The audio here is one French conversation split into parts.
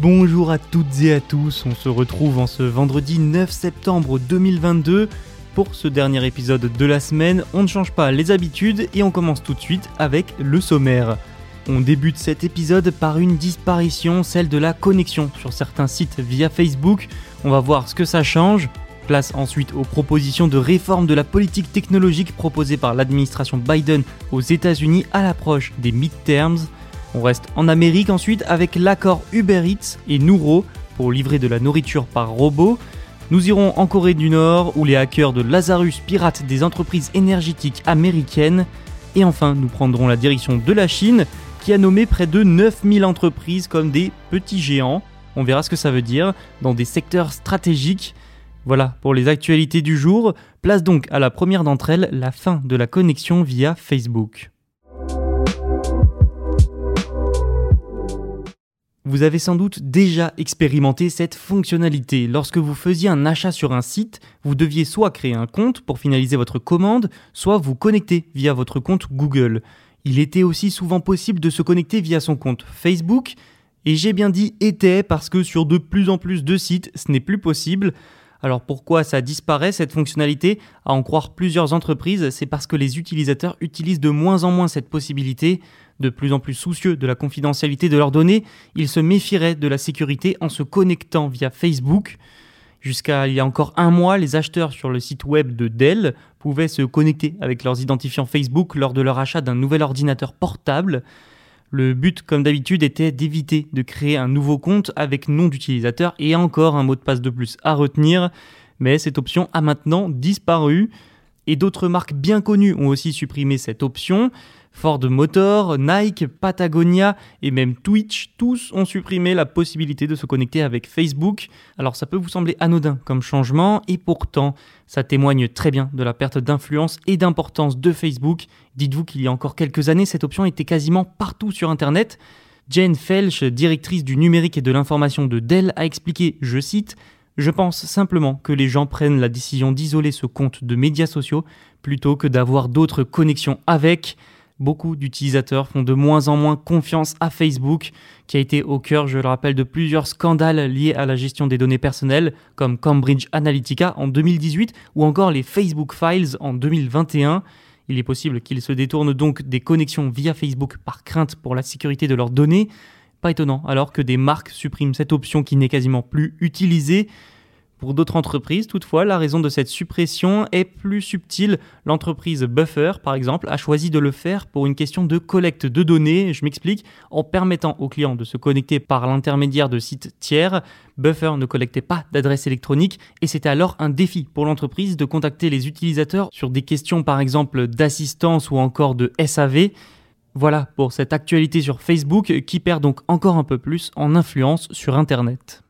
Bonjour à toutes et à tous, on se retrouve en ce vendredi 9 septembre 2022 pour ce dernier épisode de la semaine, on ne change pas les habitudes et on commence tout de suite avec le sommaire. On débute cet épisode par une disparition, celle de la connexion sur certains sites via Facebook. On va voir ce que ça change. Place ensuite aux propositions de réforme de la politique technologique proposées par l'administration Biden aux États-Unis à l'approche des midterms. On reste en Amérique ensuite avec l'accord Uber Eats et Nouro pour livrer de la nourriture par robot. Nous irons en Corée du Nord où les hackers de Lazarus piratent des entreprises énergétiques américaines. Et enfin, nous prendrons la direction de la Chine qui a nommé près de 9000 entreprises comme des petits géants. On verra ce que ça veut dire dans des secteurs stratégiques. Voilà pour les actualités du jour. Place donc à la première d'entre elles, la fin de la connexion via Facebook. Vous avez sans doute déjà expérimenté cette fonctionnalité. Lorsque vous faisiez un achat sur un site, vous deviez soit créer un compte pour finaliser votre commande, soit vous connecter via votre compte Google. Il était aussi souvent possible de se connecter via son compte Facebook, et j'ai bien dit était parce que sur de plus en plus de sites, ce n'est plus possible. Alors pourquoi ça disparaît cette fonctionnalité? À en croire plusieurs entreprises, c'est parce que les utilisateurs utilisent de moins en moins cette possibilité. De plus en plus soucieux de la confidentialité de leurs données, ils se méfieraient de la sécurité en se connectant via Facebook. Jusqu'à il y a encore un mois, les acheteurs sur le site web de Dell pouvaient se connecter avec leurs identifiants Facebook lors de leur achat d'un nouvel ordinateur portable. Le but, comme d'habitude, était d'éviter de créer un nouveau compte avec nom d'utilisateur et encore un mot de passe de plus à retenir, mais cette option a maintenant disparu. Et d'autres marques bien connues ont aussi supprimé cette option. Ford Motor, Nike, Patagonia et même Twitch, tous ont supprimé la possibilité de se connecter avec Facebook. Alors ça peut vous sembler anodin comme changement et pourtant ça témoigne très bien de la perte d'influence et d'importance de Facebook. Dites-vous qu'il y a encore quelques années cette option était quasiment partout sur Internet. Jane Felch, directrice du numérique et de l'information de Dell, a expliqué, je cite, je pense simplement que les gens prennent la décision d'isoler ce compte de médias sociaux plutôt que d'avoir d'autres connexions avec. Beaucoup d'utilisateurs font de moins en moins confiance à Facebook, qui a été au cœur, je le rappelle, de plusieurs scandales liés à la gestion des données personnelles, comme Cambridge Analytica en 2018 ou encore les Facebook Files en 2021. Il est possible qu'ils se détournent donc des connexions via Facebook par crainte pour la sécurité de leurs données. Pas étonnant alors que des marques suppriment cette option qui n'est quasiment plus utilisée. Pour d'autres entreprises, toutefois, la raison de cette suppression est plus subtile. L'entreprise Buffer, par exemple, a choisi de le faire pour une question de collecte de données. Je m'explique. En permettant aux clients de se connecter par l'intermédiaire de sites tiers, Buffer ne collectait pas d'adresse électronique et c'était alors un défi pour l'entreprise de contacter les utilisateurs sur des questions, par exemple, d'assistance ou encore de SAV. Voilà pour cette actualité sur Facebook qui perd donc encore un peu plus en influence sur Internet.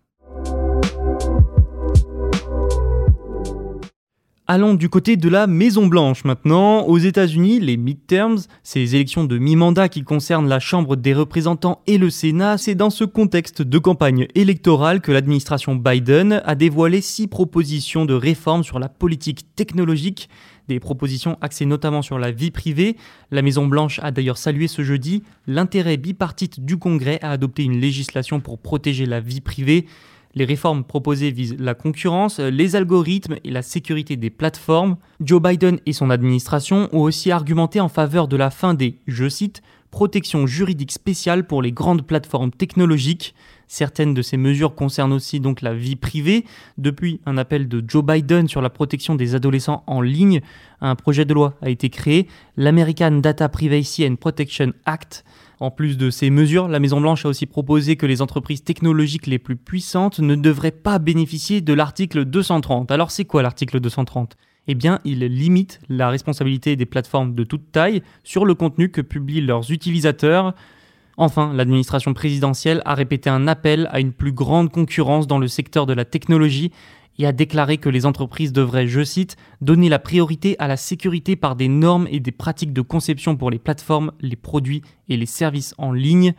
Allons du côté de la Maison Blanche maintenant. Aux États-Unis, les midterms, ces élections de mi-mandat qui concernent la Chambre des représentants et le Sénat, c'est dans ce contexte de campagne électorale que l'administration Biden a dévoilé six propositions de réforme sur la politique technologique, des propositions axées notamment sur la vie privée. La Maison Blanche a d'ailleurs salué ce jeudi l'intérêt bipartite du Congrès à adopter une législation pour protéger la vie privée. Les réformes proposées visent la concurrence, les algorithmes et la sécurité des plateformes. Joe Biden et son administration ont aussi argumenté en faveur de la fin des, je cite, protection juridique spéciale pour les grandes plateformes technologiques. Certaines de ces mesures concernent aussi donc la vie privée. Depuis un appel de Joe Biden sur la protection des adolescents en ligne, un projet de loi a été créé, l'American Data Privacy and Protection Act. En plus de ces mesures, la Maison-Blanche a aussi proposé que les entreprises technologiques les plus puissantes ne devraient pas bénéficier de l'article 230. Alors c'est quoi l'article 230 eh bien, il limite la responsabilité des plateformes de toute taille sur le contenu que publient leurs utilisateurs. Enfin, l'administration présidentielle a répété un appel à une plus grande concurrence dans le secteur de la technologie et a déclaré que les entreprises devraient, je cite, donner la priorité à la sécurité par des normes et des pratiques de conception pour les plateformes, les produits et les services en ligne.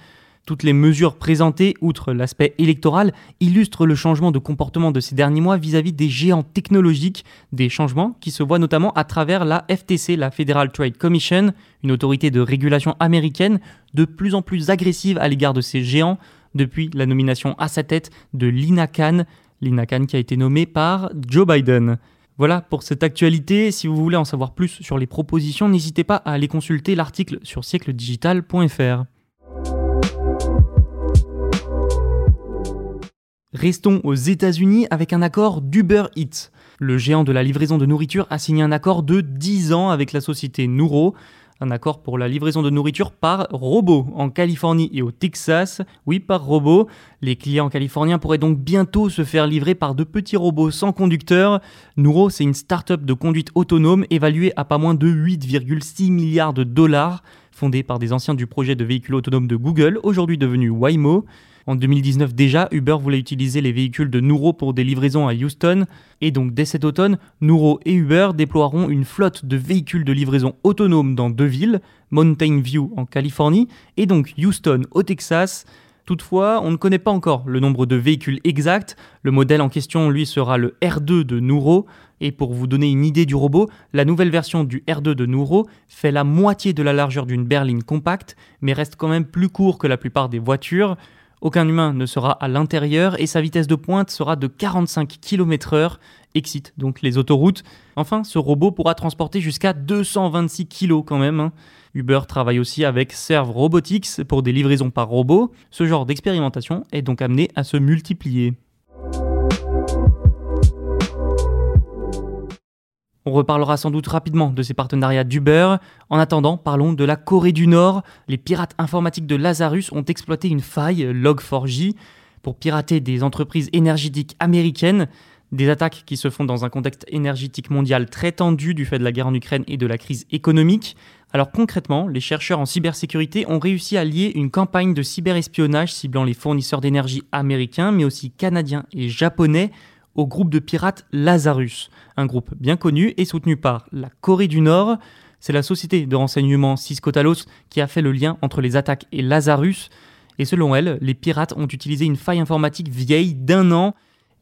Toutes les mesures présentées, outre l'aspect électoral, illustrent le changement de comportement de ces derniers mois vis-à-vis des géants technologiques, des changements qui se voient notamment à travers la FTC, la Federal Trade Commission, une autorité de régulation américaine de plus en plus agressive à l'égard de ces géants depuis la nomination à sa tête de Lina Khan, Lina Khan qui a été nommée par Joe Biden. Voilà pour cette actualité. Si vous voulez en savoir plus sur les propositions, n'hésitez pas à aller consulter l'article sur siècledigital.fr. Restons aux États-Unis avec un accord d'Uber Eats. Le géant de la livraison de nourriture a signé un accord de 10 ans avec la société Nuro, un accord pour la livraison de nourriture par robot en Californie et au Texas. Oui, par robot. Les clients californiens pourraient donc bientôt se faire livrer par de petits robots sans conducteur. Nuro, c'est une start-up de conduite autonome évaluée à pas moins de 8,6 milliards de dollars, fondée par des anciens du projet de véhicule autonome de Google, aujourd'hui devenu Waymo. En 2019 déjà, Uber voulait utiliser les véhicules de Nuro pour des livraisons à Houston. Et donc dès cet automne, Nuro et Uber déploieront une flotte de véhicules de livraison autonomes dans deux villes, Mountain View en Californie et donc Houston au Texas. Toutefois, on ne connaît pas encore le nombre de véhicules exacts. Le modèle en question, lui, sera le R2 de Nuro. Et pour vous donner une idée du robot, la nouvelle version du R2 de Nuro fait la moitié de la largeur d'une berline compacte, mais reste quand même plus court que la plupart des voitures. Aucun humain ne sera à l'intérieur et sa vitesse de pointe sera de 45 km/h, excite donc les autoroutes. Enfin, ce robot pourra transporter jusqu'à 226 kg quand même. Hein. Uber travaille aussi avec Serve Robotics pour des livraisons par robot. Ce genre d'expérimentation est donc amené à se multiplier. On reparlera sans doute rapidement de ces partenariats d'Uber. En attendant, parlons de la Corée du Nord. Les pirates informatiques de Lazarus ont exploité une faille Log4j pour pirater des entreprises énergétiques américaines. Des attaques qui se font dans un contexte énergétique mondial très tendu du fait de la guerre en Ukraine et de la crise économique. Alors concrètement, les chercheurs en cybersécurité ont réussi à lier une campagne de cyberespionnage ciblant les fournisseurs d'énergie américains, mais aussi canadiens et japonais, au groupe de pirates Lazarus, un groupe bien connu et soutenu par la Corée du Nord. C'est la société de renseignement Cisco Talos qui a fait le lien entre les attaques et Lazarus. Et selon elle, les pirates ont utilisé une faille informatique vieille d'un an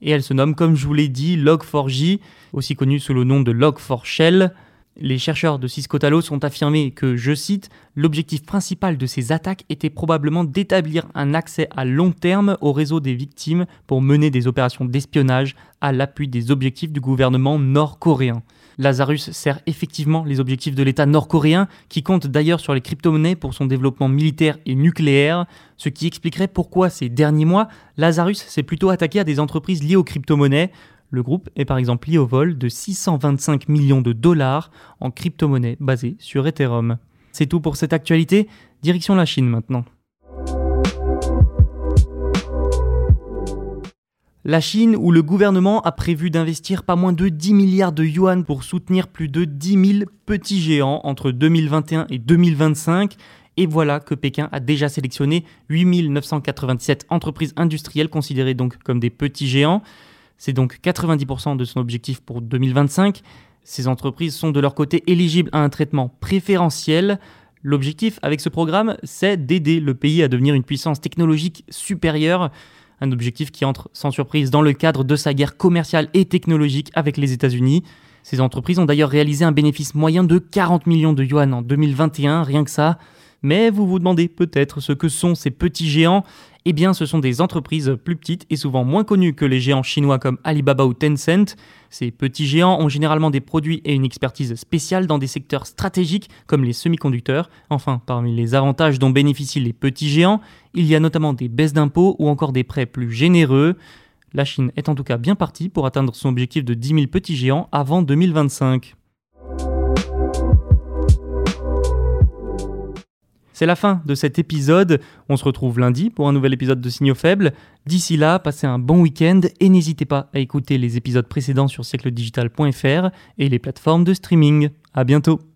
et elle se nomme, comme je vous l'ai dit, Log4j, aussi connue sous le nom de Log4Shell. Les chercheurs de Cisco Talos ont affirmé que, je cite, l'objectif principal de ces attaques était probablement d'établir un accès à long terme au réseau des victimes pour mener des opérations d'espionnage à l'appui des objectifs du gouvernement nord-coréen. Lazarus sert effectivement les objectifs de l'État nord-coréen, qui compte d'ailleurs sur les crypto-monnaies pour son développement militaire et nucléaire, ce qui expliquerait pourquoi ces derniers mois, Lazarus s'est plutôt attaqué à des entreprises liées aux crypto-monnaies, le groupe est par exemple lié au vol de 625 millions de dollars en crypto-monnaie basée sur Ethereum. C'est tout pour cette actualité, direction la Chine maintenant. La Chine, où le gouvernement a prévu d'investir pas moins de 10 milliards de yuan pour soutenir plus de 10 000 petits géants entre 2021 et 2025. Et voilà que Pékin a déjà sélectionné 8 997 entreprises industrielles considérées donc comme des petits géants. C'est donc 90% de son objectif pour 2025. Ces entreprises sont de leur côté éligibles à un traitement préférentiel. L'objectif avec ce programme, c'est d'aider le pays à devenir une puissance technologique supérieure, un objectif qui entre sans surprise dans le cadre de sa guerre commerciale et technologique avec les États-Unis. Ces entreprises ont d'ailleurs réalisé un bénéfice moyen de 40 millions de yuan en 2021, rien que ça. Mais vous vous demandez peut-être ce que sont ces petits géants eh bien, ce sont des entreprises plus petites et souvent moins connues que les géants chinois comme Alibaba ou Tencent. Ces petits géants ont généralement des produits et une expertise spéciale dans des secteurs stratégiques comme les semi-conducteurs. Enfin, parmi les avantages dont bénéficient les petits géants, il y a notamment des baisses d'impôts ou encore des prêts plus généreux. La Chine est en tout cas bien partie pour atteindre son objectif de 10 000 petits géants avant 2025. C'est la fin de cet épisode. On se retrouve lundi pour un nouvel épisode de Signaux Faibles. D'ici là, passez un bon week-end et n'hésitez pas à écouter les épisodes précédents sur siècledigital.fr et les plateformes de streaming. À bientôt!